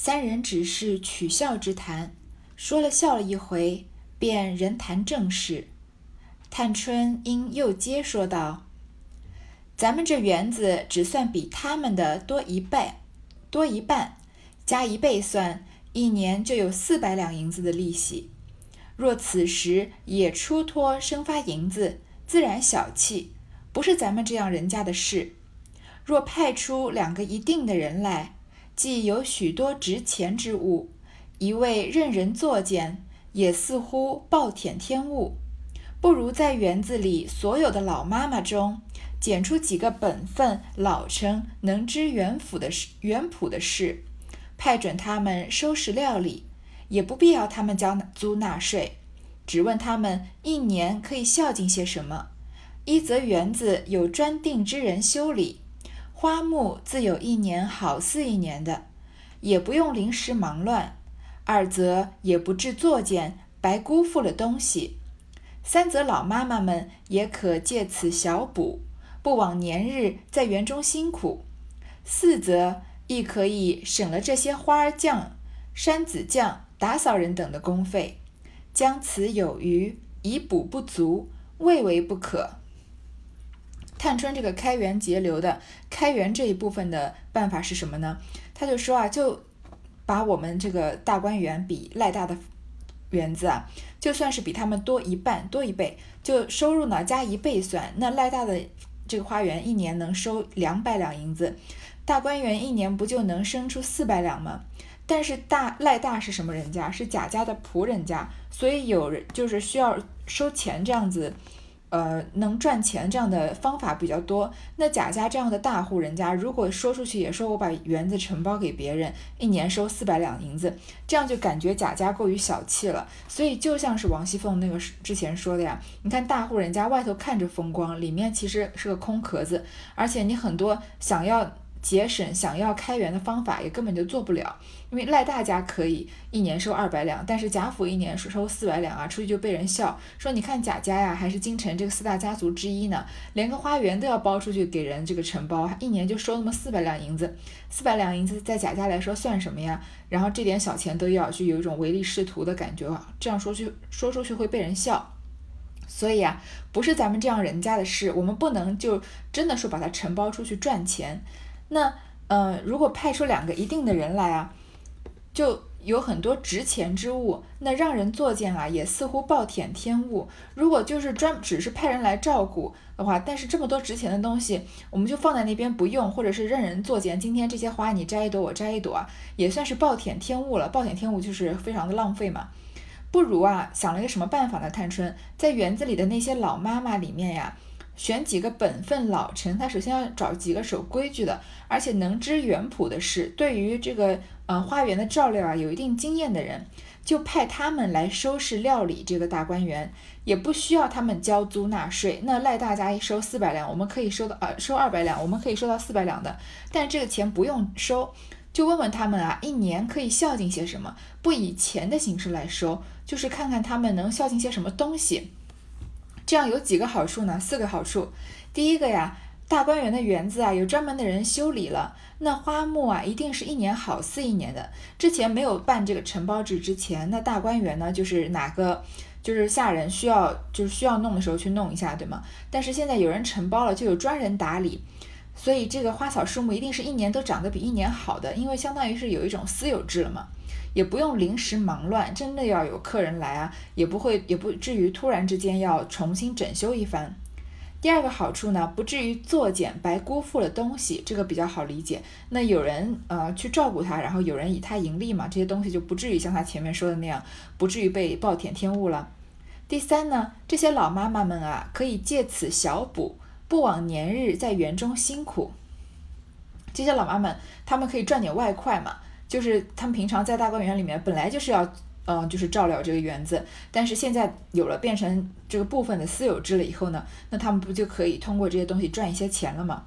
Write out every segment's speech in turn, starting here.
三人只是取笑之谈，说了笑了一回，便人谈正事。探春因又接说道：“咱们这园子只算比他们的多一倍，多一半，加一倍算，一年就有四百两银子的利息。若此时也出托生发银子，自然小气，不是咱们这样人家的事。若派出两个一定的人来，既有许多值钱之物，一位任人作践，也似乎暴殄天物。”不如在园子里所有的老妈妈中，拣出几个本分、老成、能知园府的事、园圃的事，派准他们收拾料理，也不必要他们交租纳税，只问他们一年可以孝敬些什么。一则园子有专定之人修理，花木自有一年好似一年的，也不用临时忙乱；二则也不致作践，白辜负了东西。三则老妈妈们也可借此小补，不枉年日在园中辛苦；四则亦可以省了这些花儿匠、山子匠、打扫人等的工费，将此有余以补不足，未为不可。探春这个开源节流的开源这一部分的办法是什么呢？他就说啊，就把我们这个大观园比赖大的。园子啊，就算是比他们多一半多一倍，就收入呢加一倍算，那赖大的这个花园一年能收两百两银子，大观园一年不就能生出四百两吗？但是大赖大是什么人家？是贾家的仆人家，所以有人就是需要收钱这样子。呃，能赚钱这样的方法比较多。那贾家这样的大户人家，如果说出去也说我把园子承包给别人，一年收四百两银子，这样就感觉贾家过于小气了。所以就像是王熙凤那个之前说的呀，你看大户人家外头看着风光，里面其实是个空壳子，而且你很多想要。节省想要开源的方法也根本就做不了，因为赖大家可以一年收二百两，但是贾府一年收收四百两啊，出去就被人笑说你看贾家呀，还是京城这个四大家族之一呢，连个花园都要包出去给人这个承包，一年就收那么四百两银子，四百两银子在贾家来说算什么呀？然后这点小钱都要，就有一种唯利是图的感觉，这样说去说出去会被人笑，所以啊，不是咱们这样人家的事，我们不能就真的说把它承包出去赚钱。那，呃，如果派出两个一定的人来啊，就有很多值钱之物，那让人作践啊，也似乎暴殄天物。如果就是专只是派人来照顾的话，但是这么多值钱的东西，我们就放在那边不用，或者是任人作践。今天这些花你摘一朵，我摘一朵，也算是暴殄天物了。暴殄天物就是非常的浪费嘛。不如啊，想了一个什么办法呢？探春在园子里的那些老妈妈里面呀。选几个本分老成，他首先要找几个守规矩的，而且能知园圃的事，对于这个呃花园的照料啊有一定经验的人，就派他们来收拾料理这个大观园，也不需要他们交租纳税。那赖大家一收四百两，我们可以收到呃收二百两，我们可以收到四百两的，但这个钱不用收，就问问他们啊，一年可以孝敬些什么？不以钱的形式来收，就是看看他们能孝敬些什么东西。这样有几个好处呢？四个好处。第一个呀，大观园的园子啊，有专门的人修理了，那花木啊，一定是一年好似一年的。之前没有办这个承包制之前，那大观园呢，就是哪个就是下人需要就是需要弄的时候去弄一下，对吗？但是现在有人承包了，就有专人打理，所以这个花草树木一定是一年都长得比一年好的，因为相当于是有一种私有制了嘛。也不用临时忙乱，真的要有客人来啊，也不会，也不至于突然之间要重新整修一番。第二个好处呢，不至于作茧白辜负了东西，这个比较好理解。那有人呃去照顾他，然后有人以他盈利嘛，这些东西就不至于像他前面说的那样，不至于被暴殄天物了。第三呢，这些老妈妈们啊，可以借此小补，不枉年日在园中辛苦。这些老妈们，她们可以赚点外快嘛。就是他们平常在大观园里面本来就是要，嗯，就是照料这个园子，但是现在有了变成这个部分的私有制了以后呢，那他们不就可以通过这些东西赚一些钱了吗？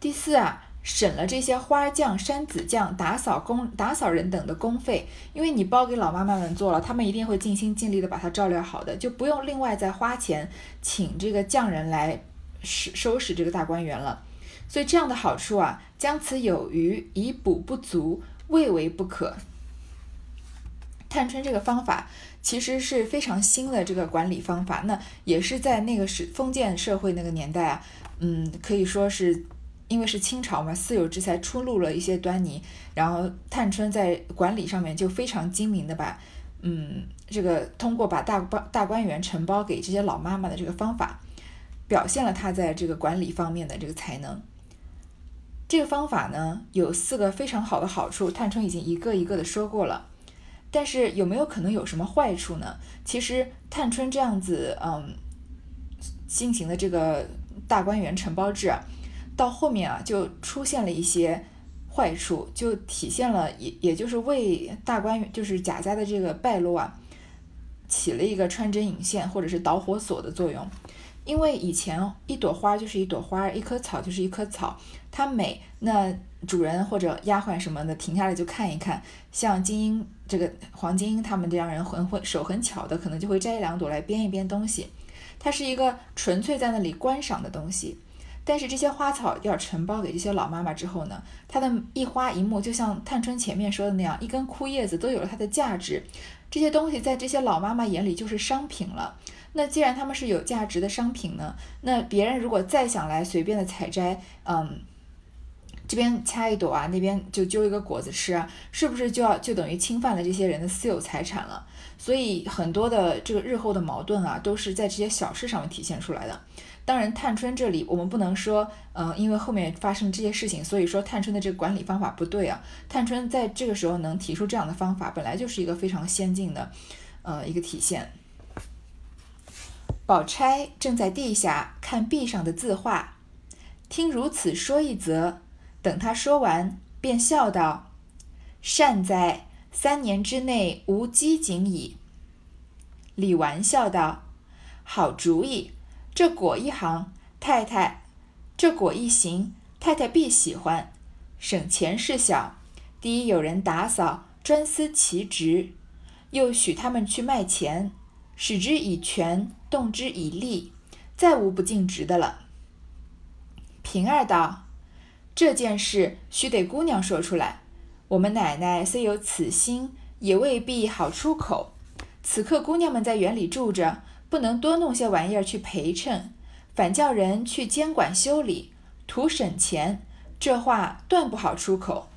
第四啊，省了这些花匠、山子匠、打扫工、打扫人等的工费，因为你包给老妈妈们做了，他们一定会尽心尽力的把它照料好的，就不用另外再花钱请这个匠人来收收拾这个大观园了。所以这样的好处啊，将此有余以补不足。未为不可。探春这个方法其实是非常新的这个管理方法，那也是在那个时封建社会那个年代啊，嗯，可以说是因为是清朝嘛，私有制才出露了一些端倪，然后探春在管理上面就非常精明的把，嗯，这个通过把大包大观园承包给这些老妈妈的这个方法，表现了她在这个管理方面的这个才能。这个方法呢有四个非常好的好处，探春已经一个一个的说过了。但是有没有可能有什么坏处呢？其实探春这样子，嗯，进行的这个大观园承包制，啊到后面啊就出现了一些坏处，就体现了也也就是为大观园就是贾家的这个败落啊，起了一个穿针引线或者是导火索的作用。因为以前一朵花就是一朵花，一棵草就是一棵草，它美，那主人或者丫鬟什么的停下来就看一看。像金英这个黄金英他们这样人很会手很巧的，可能就会摘两朵来编一编东西。它是一个纯粹在那里观赏的东西。但是这些花草要承包给这些老妈妈之后呢，它的一花一木就像探春前面说的那样，一根枯叶子都有了它的价值。这些东西在这些老妈妈眼里就是商品了。那既然他们是有价值的商品呢，那别人如果再想来随便的采摘，嗯，这边掐一朵啊，那边就揪一个果子吃啊，是不是就要就等于侵犯了这些人的私有财产了？所以很多的这个日后的矛盾啊，都是在这些小事上面体现出来的。当然，探春这里我们不能说，嗯，因为后面发生这些事情，所以说探春的这个管理方法不对啊。探春在这个时候能提出这样的方法，本来就是一个非常先进的，呃，一个体现。宝钗正在地下看壁上的字画，听如此说一则，等他说完，便笑道：“善哉，三年之内无饥馑矣。”李纨笑道：“好主意，这果一行，太太，这果一行，太太必喜欢。省钱事小，第一有人打扫，专司其职，又许他们去卖钱。”使之以权，动之以利，再无不尽职的了。平儿道：“这件事须得姑娘说出来。我们奶奶虽有此心，也未必好出口。此刻姑娘们在园里住着，不能多弄些玩意儿去陪衬，反叫人去监管修理，图省钱。这话断不好出口。”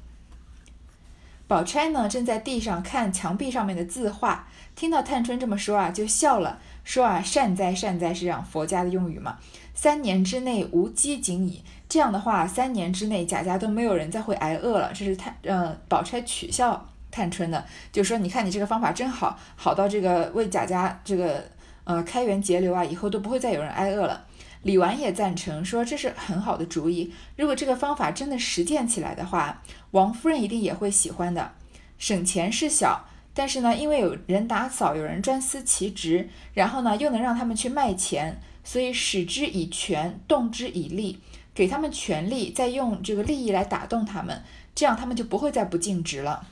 宝钗呢，正在地上看墙壁上面的字画。听到探春这么说啊，就笑了，说啊，善哉善哉，是这样佛家的用语嘛。三年之内无饥馑矣，这样的话，三年之内贾家都没有人再会挨饿了。这是探呃，宝钗取笑探春的，就说你看你这个方法真好，好到这个为贾家这个呃开源节流啊，以后都不会再有人挨饿了。李纨也赞成说这是很好的主意，如果这个方法真的实践起来的话，王夫人一定也会喜欢的，省钱是小。但是呢，因为有人打扫，有人专司其职，然后呢，又能让他们去卖钱，所以使之以权，动之以利，给他们权力，再用这个利益来打动他们，这样他们就不会再不尽职了。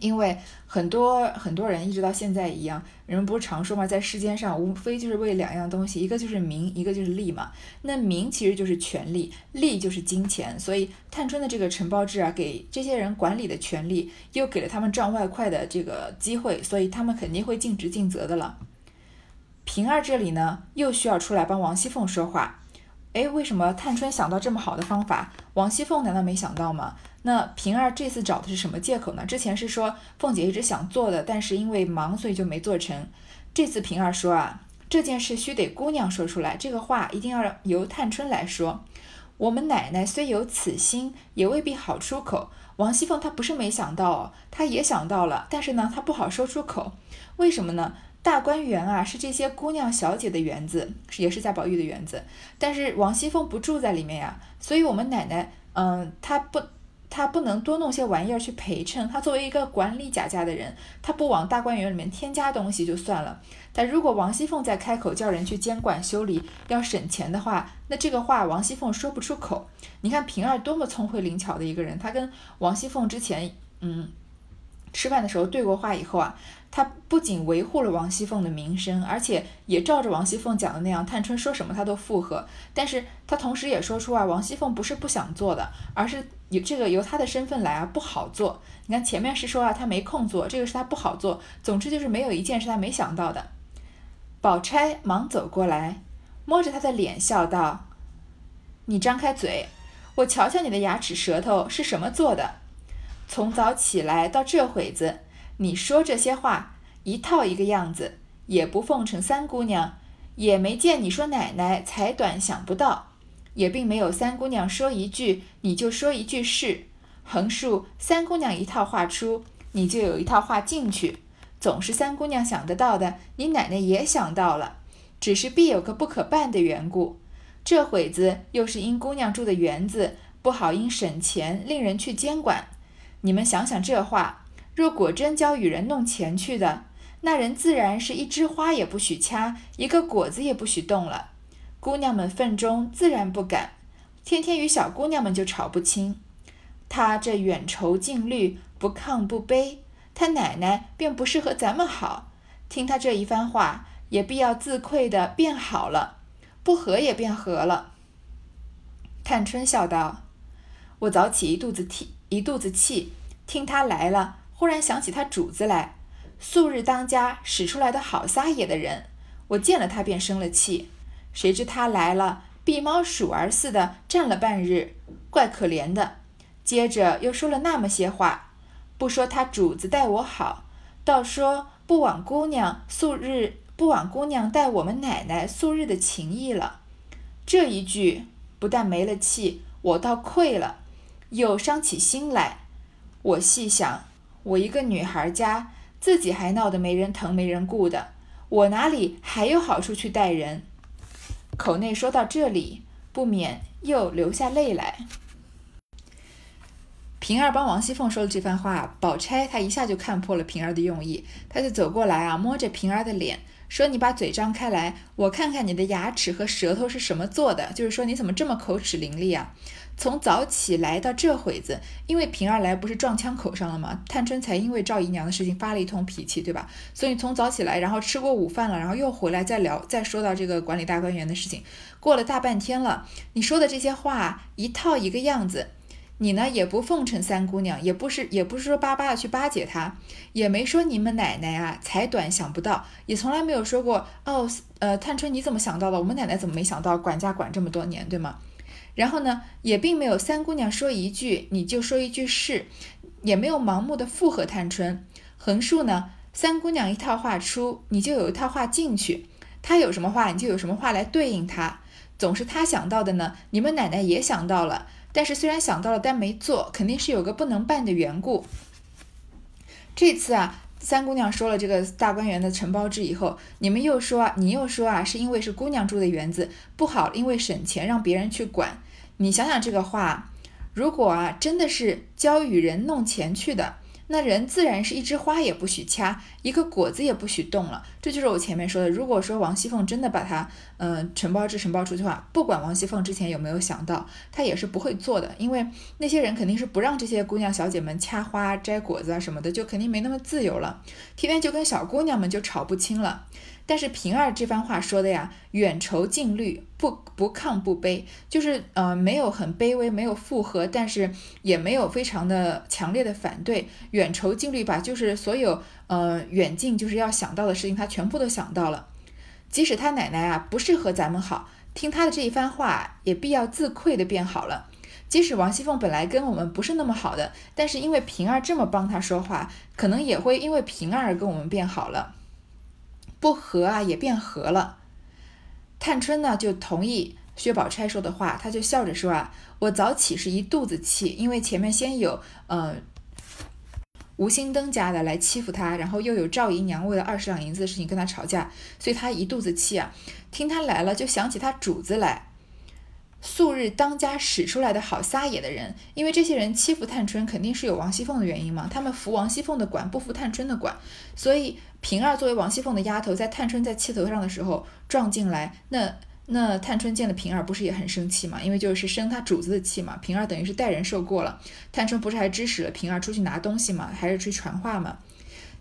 因为很多很多人一直到现在一样，人们不是常说嘛，在世间上无非就是为两样东西，一个就是名，一个就是利嘛。那名其实就是权力，利就是金钱。所以探春的这个承包制啊，给这些人管理的权利，又给了他们赚外快的这个机会，所以他们肯定会尽职尽责的了。平儿这里呢，又需要出来帮王熙凤说话。哎，为什么探春想到这么好的方法，王熙凤难道没想到吗？那平儿这次找的是什么借口呢？之前是说凤姐一直想做的，但是因为忙，所以就没做成。这次平儿说啊，这件事须得姑娘说出来，这个话一定要由探春来说。我们奶奶虽有此心，也未必好出口。王熙凤她不是没想到，她也想到了，但是呢，她不好说出口。为什么呢？大观园啊，是这些姑娘小姐的园子，也是贾宝玉的园子。但是王熙凤不住在里面呀，所以我们奶奶，嗯，她不。她不能多弄些玩意儿去陪衬。她作为一个管理贾家的人，她不往大观园里面添加东西就算了。但如果王熙凤在开口叫人去监管修理，要省钱的话，那这个话王熙凤说不出口。你看平儿多么聪慧灵巧的一个人，她跟王熙凤之前，嗯，吃饭的时候对过话以后啊，他不仅维护了王熙凤的名声，而且也照着王熙凤讲的那样，探春说什么他都附和。但是他同时也说出啊，王熙凤不是不想做的，而是有这个由他的身份来啊不好做。你看前面是说啊他没空做，这个是他不好做。总之就是没有一件是他没想到的。宝钗忙走过来，摸着他的脸笑道：“你张开嘴，我瞧瞧你的牙齿舌头是什么做的。从早起来到这会子。”你说这些话一套一个样子，也不奉承三姑娘，也没见你说奶奶才短想不到，也并没有三姑娘说一句你就说一句是，横竖三姑娘一套话出，你就有一套话进去，总是三姑娘想得到的，你奶奶也想到了，只是必有个不可办的缘故。这会子又是因姑娘住的园子不好，因省钱令人去监管，你们想想这话。若果真交与人弄钱去的，那人自然是一枝花也不许掐，一个果子也不许动了。姑娘们份中自然不敢，天天与小姑娘们就吵不清。他这远愁近虑，不亢不卑，他奶奶便不是和咱们好。听他这一番话，也必要自愧的变好了，不和也变和了。探春笑道：“我早起一肚子气，一肚子气，听他来了。”忽然想起他主子来，素日当家使出来的好撒野的人，我见了他便生了气。谁知他来了，避猫鼠儿似的站了半日，怪可怜的。接着又说了那么些话，不说他主子待我好，倒说不枉姑娘素日不枉姑娘待我们奶奶素日的情谊了。这一句不但没了气，我倒愧了，又伤起心来。我细想。我一个女孩家，自己还闹得没人疼没人顾的，我哪里还有好处去待人？口内说到这里，不免又流下泪来。平儿帮王熙凤说了这番话，宝钗她一下就看破了平儿的用意，她就走过来啊，摸着平儿的脸。说你把嘴张开来，我看看你的牙齿和舌头是什么做的。就是说你怎么这么口齿伶俐啊？从早起来到这会子，因为平儿来不是撞枪口上了吗？探春才因为赵姨娘的事情发了一通脾气，对吧？所以从早起来，然后吃过午饭了，然后又回来再聊，再说到这个管理大观园的事情，过了大半天了。你说的这些话一套一个样子。你呢也不奉承三姑娘，也不是也不是说巴巴的去巴结她，也没说你们奶奶啊才短想不到，也从来没有说过哦，呃，探春你怎么想到的？我们奶奶怎么没想到？管家管这么多年，对吗？然后呢，也并没有三姑娘说一句你就说一句是，也没有盲目的附和探春。横竖呢，三姑娘一套话出，你就有一套话进去，她有什么话，你就有什么话来对应她。总是她想到的呢，你们奶奶也想到了。但是虽然想到了，但没做，肯定是有个不能办的缘故。这次啊，三姑娘说了这个大观园的承包制以后，你们又说，你又说啊，是因为是姑娘住的园子不好，因为省钱让别人去管。你想想这个话，如果啊真的是教与人弄钱去的。那人自然是一枝花也不许掐，一个果子也不许动了。这就是我前面说的。如果说王熙凤真的把它，嗯，承包制承包出去的话，不管王熙凤之前有没有想到，她也是不会做的。因为那些人肯定是不让这些姑娘小姐们掐花摘果子啊什么的，就肯定没那么自由了。天天就跟小姑娘们就吵不清了。但是平儿这番话说的呀，远愁近虑，不不亢不卑，就是呃没有很卑微，没有附和，但是也没有非常的强烈的反对，远愁近虑吧，就是所有呃远近就是要想到的事情，他全部都想到了。即使他奶奶啊不是和咱们好，听他的这一番话，也必要自愧的变好了。即使王熙凤本来跟我们不是那么好的，但是因为平儿这么帮他说话，可能也会因为平儿跟我们变好了。不和啊，也变和了。探春呢，就同意薛宝钗说的话，她就笑着说啊：“我早起是一肚子气，因为前面先有呃吴心登家的来欺负她，然后又有赵姨娘为了二十两银子的事情跟她吵架，所以她一肚子气啊。听她来了，就想起她主子来。”素日当家使出来的好撒野的人，因为这些人欺负探春，肯定是有王熙凤的原因嘛。他们服王熙凤的管，不服探春的管，所以平儿作为王熙凤的丫头，在探春在气头上的时候撞进来，那那探春见了平儿，不是也很生气嘛？因为就是生她主子的气嘛。平儿等于是代人受过了，探春不是还指使了平儿出去拿东西嘛，还是去传话嘛？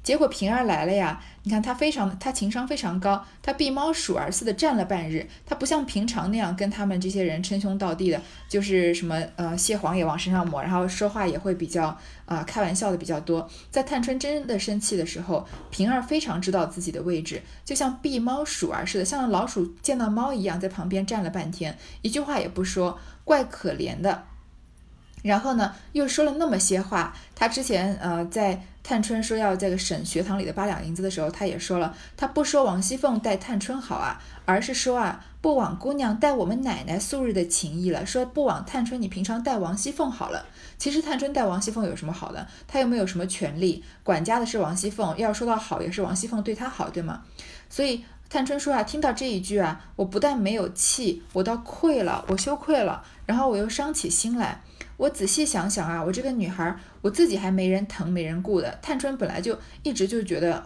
结果平儿来了呀，你看他非常，他情商非常高，他避猫鼠儿似的站了半日，他不像平常那样跟他们这些人称兄道弟的，就是什么呃蟹黄也往身上抹，然后说话也会比较啊开玩笑的比较多。在探春真的生气的时候，平儿非常知道自己的位置，就像避猫鼠儿似的，像老鼠见到猫一样，在旁边站了半天，一句话也不说，怪可怜的。然后呢，又说了那么些话。他之前呃，在探春说要这个省学堂里的八两银子的时候，他也说了，他不说王熙凤待探春好啊，而是说啊，不枉姑娘待我们奶奶素日的情谊了，说不枉探春你平常待王熙凤好了。其实探春待王熙凤有什么好的？她又没有什么权利，管家的是王熙凤，要说到好也是王熙凤对她好，对吗？所以探春说啊，听到这一句啊，我不但没有气，我倒愧了，我羞愧了，然后我又伤起心来。我仔细想想啊，我这个女孩，我自己还没人疼没人顾的。探春本来就一直就觉得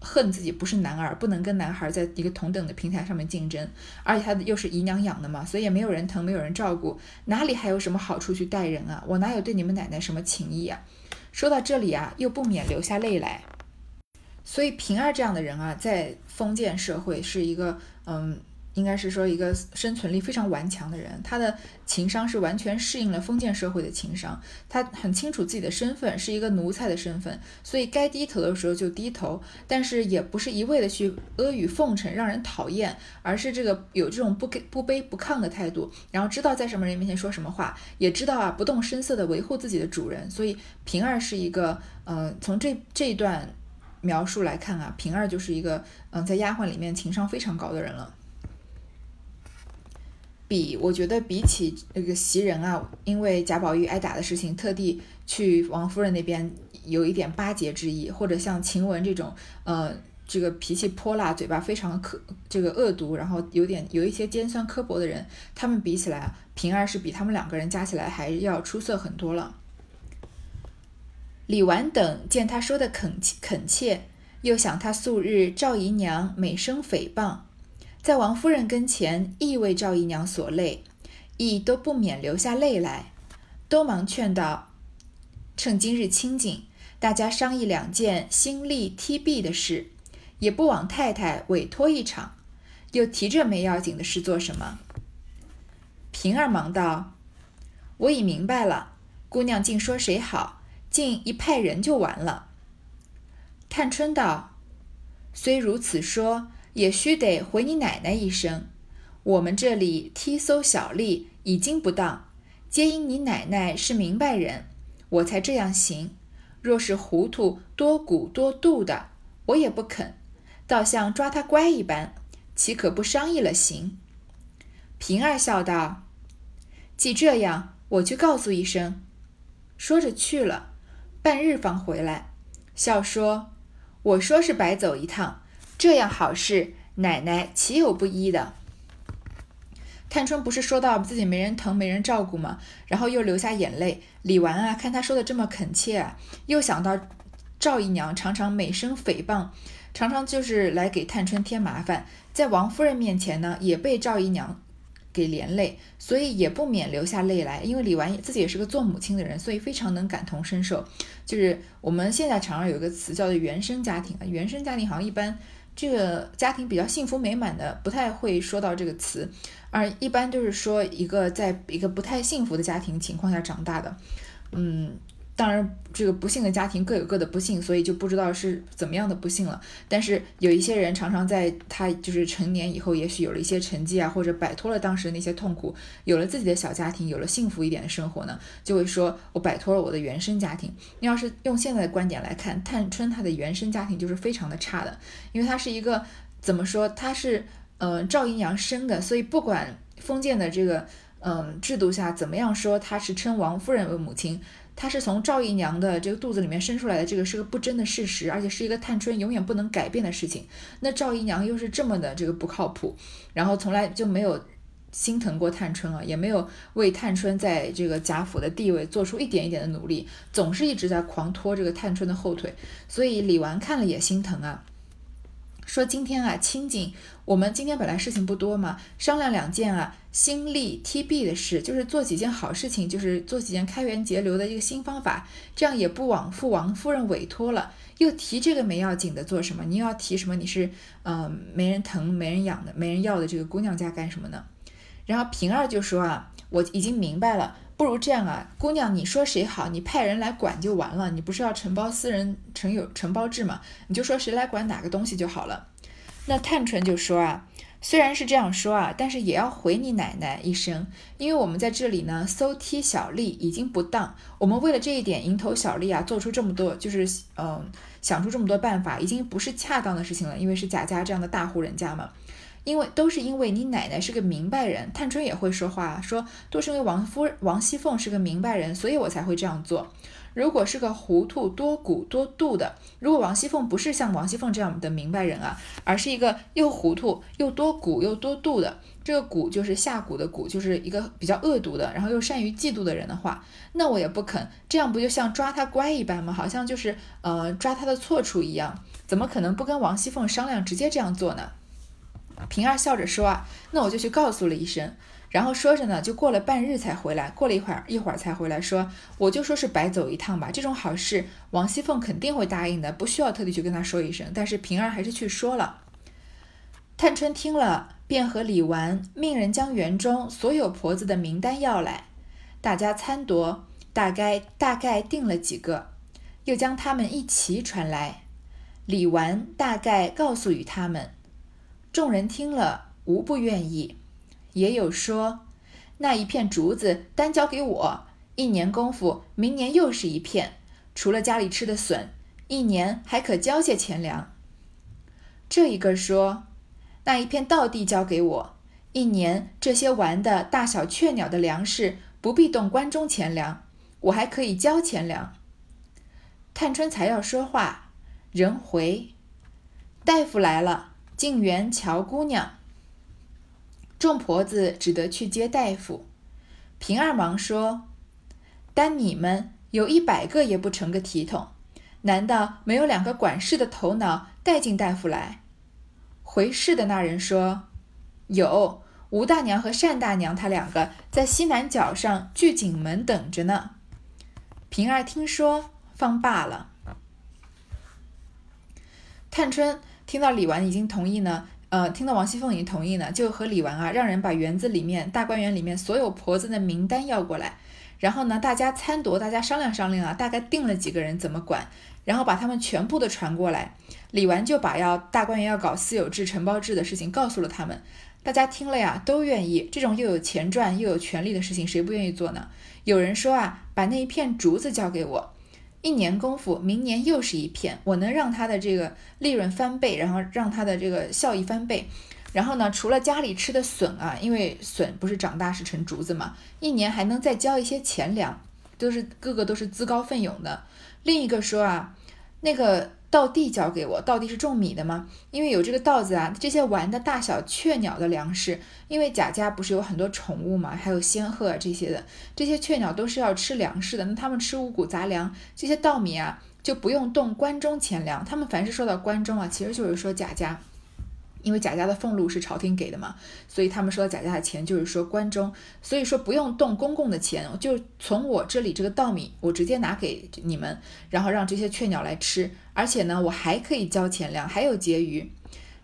恨自己不是男儿，不能跟男孩在一个同等的平台上面竞争，而且她又是姨娘养的嘛，所以也没有人疼，没有人照顾，哪里还有什么好处去待人啊？我哪有对你们奶奶什么情谊啊？说到这里啊，又不免流下泪来。所以平儿这样的人啊，在封建社会是一个嗯。应该是说一个生存力非常顽强的人，他的情商是完全适应了封建社会的情商，他很清楚自己的身份是一个奴才的身份，所以该低头的时候就低头，但是也不是一味的去阿谀奉承让人讨厌，而是这个有这种不给不卑不亢的态度，然后知道在什么人面前说什么话，也知道啊不动声色的维护自己的主人，所以平儿是一个，呃，从这这一段描述来看啊，平儿就是一个，嗯，在丫鬟里面情商非常高的人了。比我觉得比起那个袭人啊，因为贾宝玉挨打的事情，特地去王夫人那边有一点巴结之意，或者像晴雯这种，呃，这个脾气泼辣、嘴巴非常刻这个恶毒，然后有点有一些尖酸刻薄的人，他们比起来，平儿是比他们两个人加起来还要出色很多了。李纨等见他说的恳恳切，又想他素日赵姨娘每声诽谤。在王夫人跟前，亦为赵姨娘所累，亦都不免流下泪来，都忙劝道：“趁今日清静，大家商议两件新立梯壁的事，也不枉太太委托一场，又提这没要紧的事做什么？”平儿忙道：“我已明白了，姑娘竟说谁好，竟一派人就完了。”探春道：“虽如此说。”也须得回你奶奶一声，我们这里踢搜小吏已经不当，皆因你奶奶是明白人，我才这样行。若是糊涂多鼓多度的，我也不肯，倒像抓他乖一般，岂可不商议了行？平儿笑道：“既这样，我去告诉一声。”说着去了，半日方回来，笑说：“我说是白走一趟。”这样好事，奶奶岂有不依的？探春不是说到自己没人疼、没人照顾吗？然后又流下眼泪。李纨啊，看她说的这么恳切啊，又想到赵姨娘常常美声诽谤，常常就是来给探春添麻烦，在王夫人面前呢，也被赵姨娘。给连累，所以也不免流下泪来。因为李纨自己也是个做母亲的人，所以非常能感同身受。就是我们现在常常有一个词叫做原生家庭啊，原生家庭好像一般这个家庭比较幸福美满的，不太会说到这个词，而一般就是说一个在一个不太幸福的家庭情况下长大的，嗯。当然，这个不幸的家庭各有各的不幸，所以就不知道是怎么样的不幸了。但是有一些人常常在他就是成年以后，也许有了一些成绩啊，或者摆脱了当时那些痛苦，有了自己的小家庭，有了幸福一点的生活呢，就会说我摆脱了我的原生家庭。你要是用现在的观点来看，探春她的原生家庭就是非常的差的，因为她是一个怎么说，她是呃赵姨娘生的，所以不管封建的这个嗯制度下怎么样说，她是称王夫人为母亲。她是从赵姨娘的这个肚子里面生出来的，这个是个不争的事实，而且是一个探春永远不能改变的事情。那赵姨娘又是这么的这个不靠谱，然后从来就没有心疼过探春啊，也没有为探春在这个贾府的地位做出一点一点的努力，总是一直在狂拖这个探春的后腿。所以李纨看了也心疼啊，说今天啊，清静，我们今天本来事情不多嘛，商量两件啊，新利 T B 的事，就是做几件好事情，就是做几件开源节流的一个新方法，这样也不枉父王夫人委托了。又提这个没要紧的做什么？你又要提什么？你是嗯没人疼、没人养的、没人要的这个姑娘家干什么呢？然后平儿就说啊，我已经明白了，不如这样啊，姑娘你说谁好，你派人来管就完了。你不是要承包私人承有承包制嘛？你就说谁来管哪个东西就好了。那探春就说啊。虽然是这样说啊，但是也要回你奶奶一声，因为我们在这里呢，搜剔小利已经不当。我们为了这一点蝇头小利啊，做出这么多，就是嗯，想出这么多办法，已经不是恰当的事情了。因为是贾家这样的大户人家嘛，因为都是因为你奶奶是个明白人，探春也会说话，说都是因为王夫王熙凤是个明白人，所以我才会这样做。如果是个糊涂多骨多度的，如果王熙凤不是像王熙凤这样的明白人啊，而是一个又糊涂又多骨又多度的，这个骨就是下蛊的蛊，就是一个比较恶毒的，然后又善于嫉妒的人的话，那我也不肯。这样不就像抓他乖一般吗？好像就是呃抓他的错处一样，怎么可能不跟王熙凤商量，直接这样做呢？平儿笑着说啊，那我就去告诉了一声。然后说着呢，就过了半日才回来。过了一会儿，一会儿才回来，说：“我就说是白走一趟吧。这种好事，王熙凤肯定会答应的，不需要特地去跟她说一声。但是平儿还是去说了。”探春听了，便和李纨命人将园中所有婆子的名单要来，大家参夺，大概大概定了几个，又将他们一齐传来。李纨大概告诉与他们，众人听了，无不愿意。也有说，那一片竹子单交给我，一年功夫，明年又是一片。除了家里吃的笋，一年还可交些钱粮。这一个说，那一片稻地交给我，一年这些玩的大小雀鸟的粮食不必动关中钱粮，我还可以交钱粮。探春才要说话，人回，大夫来了，静园乔姑娘。众婆子只得去接大夫。平儿忙说：“单你们有一百个也不成个体统，难道没有两个管事的头脑带进大夫来？”回事的那人说：“有吴大娘和单大娘，她两个在西南角上聚景门等着呢。”平儿听说，方罢了。探春听到李纨已经同意呢。呃，听到王熙凤已经同意呢，就和李纨啊，让人把园子里面大观园里面所有婆子的名单要过来，然后呢，大家参夺，大家商量商量啊，大概定了几个人怎么管，然后把他们全部的传过来。李纨就把要大观园要搞私有制、承包制的事情告诉了他们，大家听了呀，都愿意。这种又有钱赚又有权利的事情，谁不愿意做呢？有人说啊，把那一片竹子交给我。一年功夫，明年又是一片，我能让他的这个利润翻倍，然后让他的这个效益翻倍。然后呢，除了家里吃的笋啊，因为笋不是长大是成竹子嘛，一年还能再交一些钱粮，都是个个都是自告奋勇的。另一个说啊，那个。稻地交给我，稻地是种米的吗？因为有这个稻子啊，这些玩的大小雀鸟的粮食，因为贾家不是有很多宠物嘛，还有仙鹤啊这些的，这些雀鸟都是要吃粮食的，那他们吃五谷杂粮，这些稻米啊就不用动关中钱粮，他们凡是说到关中啊，其实就是说贾家。因为贾家的俸禄是朝廷给的嘛，所以他们说贾家的钱就是说关中，所以说不用动公共的钱，就从我这里这个稻米，我直接拿给你们，然后让这些雀鸟来吃，而且呢，我还可以交钱粮，还有结余。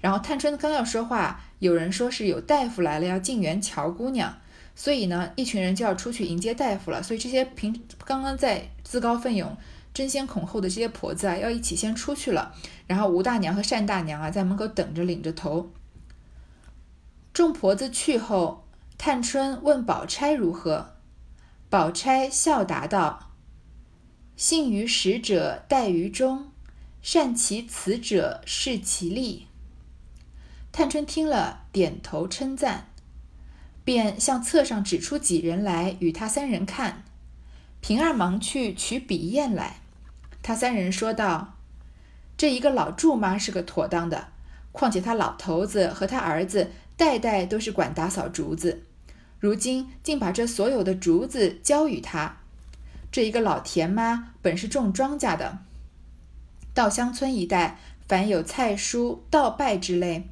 然后探春刚要说话，有人说是有大夫来了，要进园瞧姑娘，所以呢，一群人就要出去迎接大夫了。所以这些平刚刚在自告奋勇。争先恐后的这些婆子啊，要一起先出去了。然后吴大娘和单大娘啊，在门口等着，领着头。众婆子去后，探春问宝钗如何，宝钗笑答道：“幸于使者待于中，善其辞者视其力。”探春听了，点头称赞，便向册上指出几人来与他三人看。平儿忙去取笔砚来。他三人说道：“这一个老祝妈是个妥当的，况且他老头子和他儿子代代都是管打扫竹子，如今竟把这所有的竹子交与他。这一个老田妈本是种庄稼的，稻香村一带凡有菜蔬、稻败之类，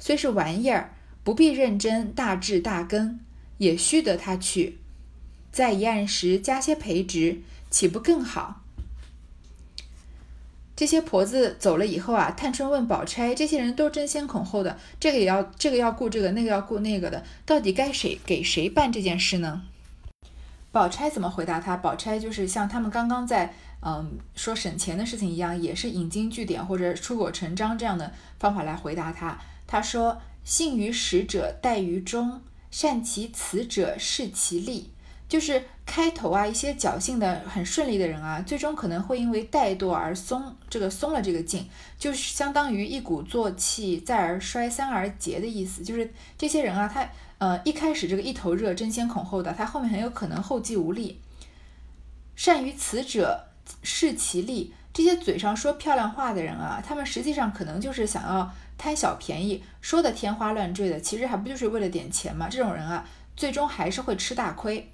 虽是玩意儿，不必认真大治大耕，也须得他去。在一案时加些培植，岂不更好？这些婆子走了以后啊，探春问宝钗：“这些人都争先恐后的，这个也要，这个要顾这个，那个要顾那个的，到底该谁给谁办这件事呢？”宝钗怎么回答他？宝钗就是像他们刚刚在嗯说省钱的事情一样，也是引经据典或者出口成章这样的方法来回答他。他说：“信于使者，待于忠；善其辞者，事其利。”就是开头啊，一些侥幸的很顺利的人啊，最终可能会因为怠惰而松这个松了这个劲，就是相当于一鼓作气，再而衰，三而竭的意思。就是这些人啊，他呃一开始这个一头热，争先恐后的，他后面很有可能后继无力。善于辞者，事其利。这些嘴上说漂亮话的人啊，他们实际上可能就是想要贪小便宜，说的天花乱坠的，其实还不就是为了点钱吗？这种人啊，最终还是会吃大亏。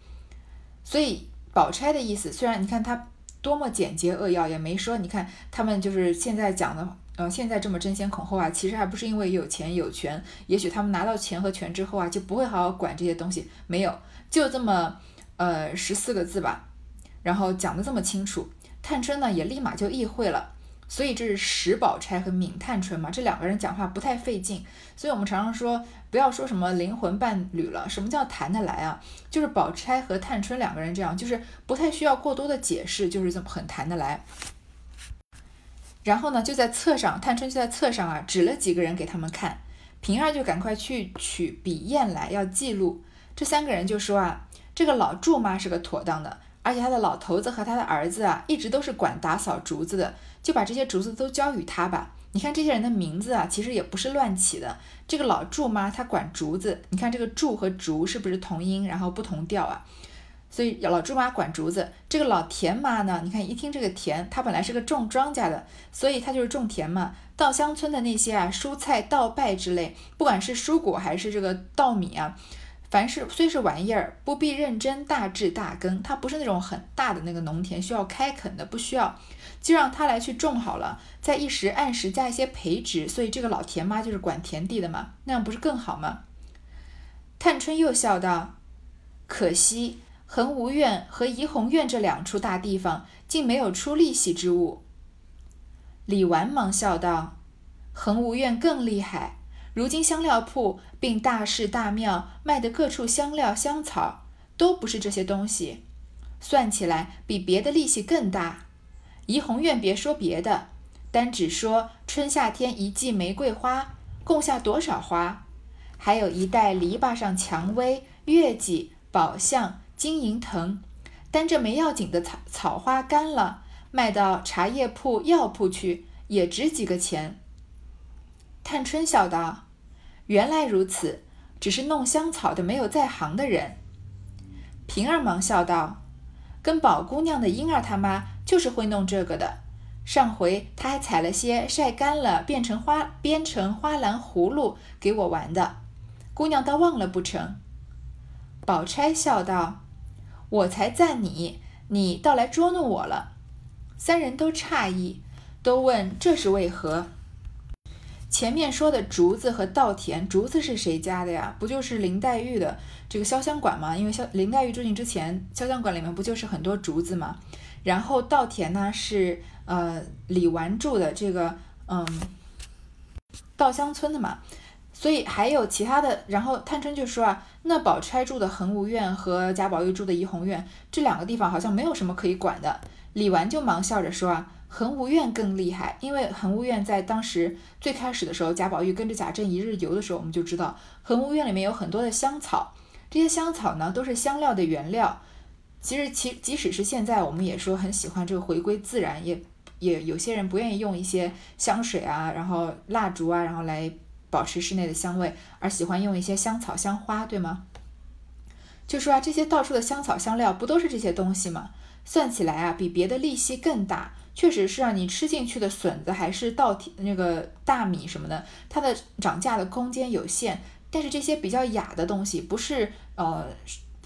所以，宝钗的意思，虽然你看她多么简洁扼要，也没说你看他们就是现在讲的，呃，现在这么争先恐后啊，其实还不是因为有钱有权，也许他们拿到钱和权之后啊，就不会好好管这些东西，没有，就这么呃十四个字吧，然后讲的这么清楚，探春呢也立马就意会了。所以这是史宝钗和闵探春嘛，这两个人讲话不太费劲，所以我们常常说不要说什么灵魂伴侣了，什么叫谈得来啊？就是宝钗和探春两个人这样，就是不太需要过多的解释，就是这么很谈得来。然后呢，就在册上，探春就在册上啊，指了几个人给他们看，平儿就赶快去取笔砚来要记录。这三个人就说啊，这个老祝妈是个妥当的，而且他的老头子和他的儿子啊，一直都是管打扫竹子的。就把这些竹子都交与他吧。你看这些人的名字啊，其实也不是乱起的。这个老祝妈她管竹子，你看这个祝和竹是不是同音，然后不同调啊？所以老祝妈管竹子。这个老田妈呢，你看一听这个田，她本来是个种庄稼的，所以她就是种田嘛。稻香村的那些啊，蔬菜、稻败之类，不管是蔬果还是这个稻米啊。凡是虽是玩意儿，不必认真大治大耕。它不是那种很大的那个农田，需要开垦的，不需要，就让他来去种好了，在一时按时加一些培植。所以这个老田妈就是管田地的嘛，那样不是更好吗？探春又笑道：“可惜恒芜苑和怡红院这两处大地方，竟没有出利息之物。”李纨忙笑道：“恒芜苑更厉害。”如今香料铺并大寺大庙卖的各处香料香草，都不是这些东西，算起来比别的利息更大。怡红院别说别的，单只说春夏天一季玫瑰花，共下多少花？还有一袋篱笆上蔷薇、月季、宝相、金银藤，单这没要紧的草草花干了，卖到茶叶铺、药铺去，也值几个钱。探春笑道。原来如此，只是弄香草的没有在行的人。平儿忙笑道：“跟宝姑娘的婴儿他妈就是会弄这个的。上回他还采了些晒干了，变成花编成花篮葫芦给我玩的。姑娘倒忘了不成？”宝钗笑道：“我才赞你，你倒来捉弄我了。”三人都诧异，都问这是为何。前面说的竹子和稻田，竹子是谁家的呀？不就是林黛玉的这个潇湘馆吗？因为萧林黛玉住进之前，潇湘馆里面不就是很多竹子吗？然后稻田呢是呃李纨住的这个嗯稻香村的嘛，所以还有其他的。然后探春就说啊，那宝钗住的恒芜苑和贾宝玉住的怡红院这两个地方好像没有什么可以管的。李纨就忙笑着说啊。恒芜苑更厉害，因为恒芜苑在当时最开始的时候，贾宝玉跟着贾政一日游的时候，我们就知道恒芜苑里面有很多的香草，这些香草呢都是香料的原料。其实其即使是现在，我们也说很喜欢这个回归自然，也也有些人不愿意用一些香水啊，然后蜡烛啊，然后来保持室内的香味，而喜欢用一些香草香花，对吗？就说啊，这些到处的香草香料不都是这些东西吗？算起来啊，比别的利息更大。确实是啊，你吃进去的笋子还是稻田那个大米什么的，它的涨价的空间有限。但是这些比较雅的东西，不是呃，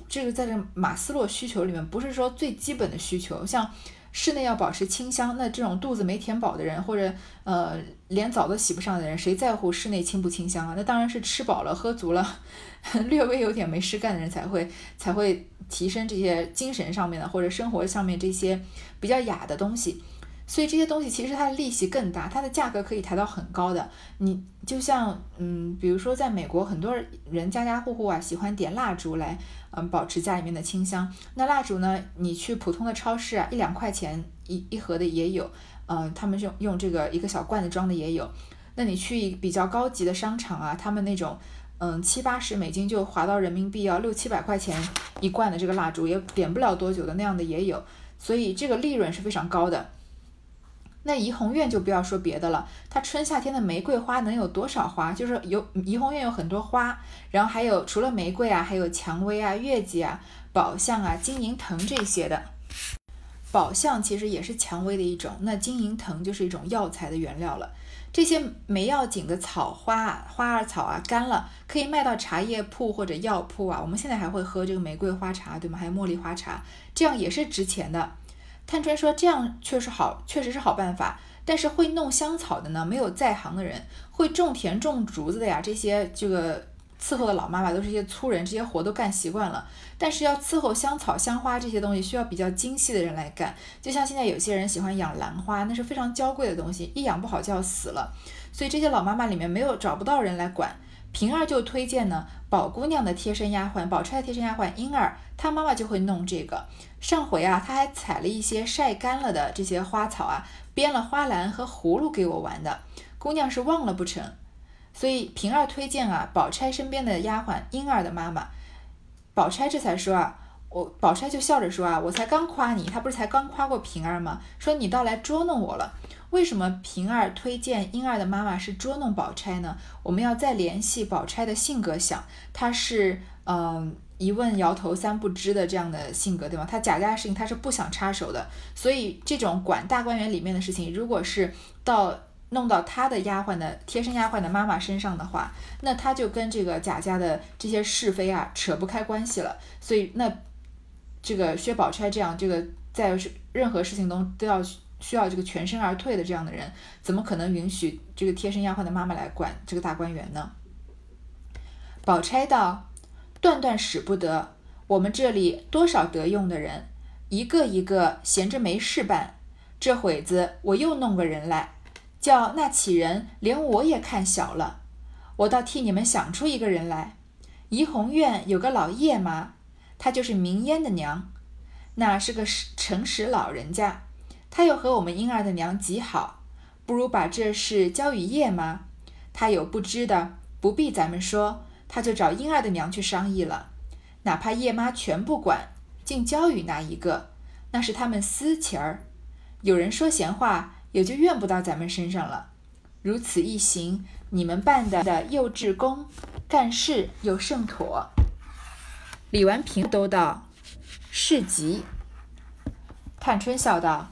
这个在这马斯洛需求里面不是说最基本的需求。像室内要保持清香。那这种肚子没填饱的人，或者呃连澡都洗不上的人，谁在乎室内清不清香啊？那当然是吃饱了喝足了，略微有点没事干的人才会才会提升这些精神上面的或者生活上面这些比较雅的东西。所以这些东西其实它的利息更大，它的价格可以抬到很高的。你就像嗯，比如说在美国，很多人家家户户啊喜欢点蜡烛来嗯保持家里面的清香。那蜡烛呢，你去普通的超市啊，一两块钱一一盒的也有，嗯，他们用用这个一个小罐子装的也有。那你去比较高级的商场啊，他们那种嗯七八十美金就划到人民币要六七百块钱一罐的这个蜡烛，也点不了多久的那样的也有。所以这个利润是非常高的。那怡红院就不要说别的了，它春夏天的玫瑰花能有多少花？就是有怡红院有很多花，然后还有除了玫瑰啊，还有蔷薇啊、月季啊、宝相啊、金银藤这些的。宝相其实也是蔷薇的一种，那金银藤就是一种药材的原料了。这些没要紧的草花啊、花儿草啊，干了可以卖到茶叶铺或者药铺啊。我们现在还会喝这个玫瑰花茶，对吗？还有茉莉花茶，这样也是值钱的。探春说：“这样确实好，确实是好办法。但是会弄香草的呢，没有在行的人；会种田种竹子的呀，这些这个伺候的老妈妈都是一些粗人，这些活都干习惯了。但是要伺候香草、香花这些东西，需要比较精细的人来干。就像现在有些人喜欢养兰花，那是非常娇贵的东西，一养不好就要死了。所以这些老妈妈里面没有找不到人来管。平儿就推荐呢，宝姑娘的贴身丫鬟，宝钗的贴身丫鬟婴儿，她妈妈就会弄这个。”上回啊，他还采了一些晒干了的这些花草啊，编了花篮和葫芦给我玩的。姑娘是忘了不成？所以平儿推荐啊，宝钗身边的丫鬟婴儿的妈妈。宝钗这才说啊，我宝钗就笑着说啊，我才刚夸你，她不是才刚夸过平儿吗？说你倒来捉弄我了。为什么平儿推荐婴儿的妈妈是捉弄宝钗呢？我们要再联系宝钗的性格想，她是嗯。一问摇头三不知的这样的性格，对吗？他贾家的事情他是不想插手的，所以这种管大观园里面的事情，如果是到弄到他的丫鬟的贴身丫鬟的妈妈身上的话，那他就跟这个贾家的这些是非啊扯不开关系了。所以那这个薛宝钗这样这个在任何事情中都要需要这个全身而退的这样的人，怎么可能允许这个贴身丫鬟的妈妈来管这个大观园呢？宝钗道。断断使不得，我们这里多少得用的人，一个一个闲着没事办。这会子我又弄个人来，叫那乞人连我也看小了。我倒替你们想出一个人来。怡红院有个老叶妈，她就是明烟的娘，那是个诚实老人家。她又和我们婴儿的娘极好，不如把这事交与叶妈。她有不知的，不必咱们说。他就找婴儿的娘去商议了，哪怕叶妈全不管，竟交与那一个，那是他们私情儿。有人说闲话，也就怨不到咱们身上了。如此一行，你们办的的又至公，干事又甚妥。李完平都道是急。探春笑道：“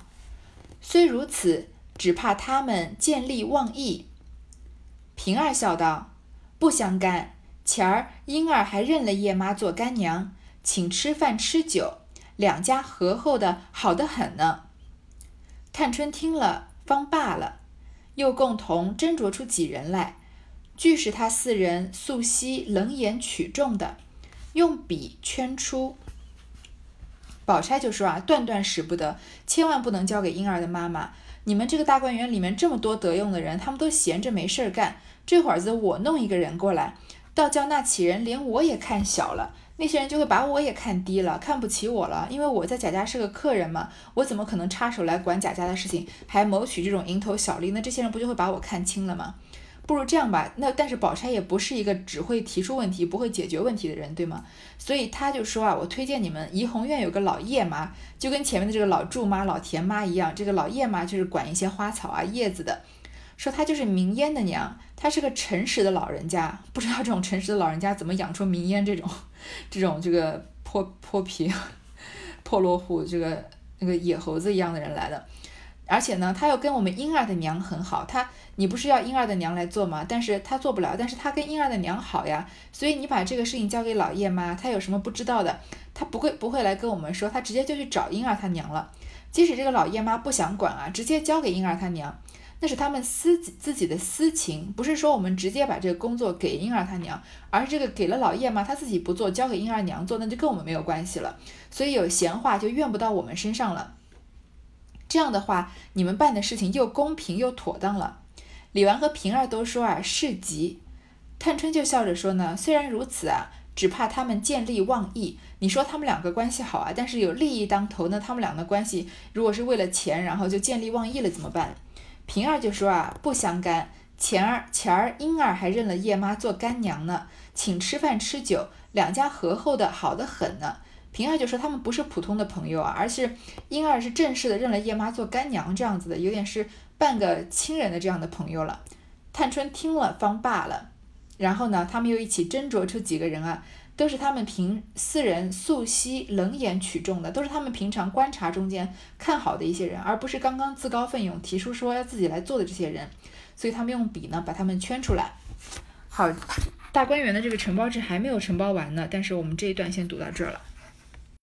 虽如此，只怕他们见利忘义。”平儿笑道：“不相干。”前儿婴儿还认了叶妈做干娘，请吃饭吃酒，两家和厚的好得很呢。探春听了，方罢了，又共同斟酌出几人来，俱是他四人素昔冷眼取重的，用笔圈出。宝钗就说啊，断断使不得，千万不能交给婴儿的妈妈。你们这个大观园里面这么多得用的人，他们都闲着没事儿干，这会子我弄一个人过来。倒叫那起人连我也看小了，那些人就会把我也看低了，看不起我了。因为我在贾家是个客人嘛，我怎么可能插手来管贾家的事情，还谋取这种蝇头小利？那这些人不就会把我看轻了吗？不如这样吧，那但是宝钗也不是一个只会提出问题不会解决问题的人，对吗？所以他就说啊，我推荐你们怡红院有个老叶妈，就跟前面的这个老祝妈、老田妈一样，这个老叶妈就是管一些花草啊、叶子的。说她就是明烟的娘，他是个诚实的老人家，不知道这种诚实的老人家怎么养出明烟这种，这种这个泼泼皮、破落户，这个那个野猴子一样的人来的。而且呢，他又跟我们婴儿的娘很好，他你不是要婴儿的娘来做吗？但是他做不了，但是他跟婴儿的娘好呀，所以你把这个事情交给老叶妈，他有什么不知道的，他不会不会来跟我们说，他直接就去找婴儿他娘了。即使这个老叶妈不想管啊，直接交给婴儿他娘，那是他们私自己的私情，不是说我们直接把这个工作给婴儿他娘，而是这个给了老叶嘛，他自己不做，交给婴儿娘做，那就跟我们没有关系了。所以有闲话就怨不到我们身上了。这样的话，你们办的事情又公平又妥当了。李纨和平儿都说啊是急，探春就笑着说呢，虽然如此啊。只怕他们见利忘义。你说他们两个关系好啊，但是有利益当头呢，他们俩的关系如果是为了钱，然后就见利忘义了，怎么办？平儿就说啊，不相干。前儿前儿英儿还认了叶妈做干娘呢，请吃饭吃酒，两家和厚的好的很呢。平儿就说他们不是普通的朋友啊，而是英儿是正式的认了叶妈做干娘这样子的，有点是半个亲人的这样的朋友了。探春听了方罢了。然后呢，他们又一起斟酌出几个人啊，都是他们平私人素悉冷眼取众的，都是他们平常观察中间看好的一些人，而不是刚刚自告奋勇提出说要自己来做的这些人。所以他们用笔呢把他们圈出来。好，大观园的这个承包制还没有承包完呢，但是我们这一段先读到这儿了。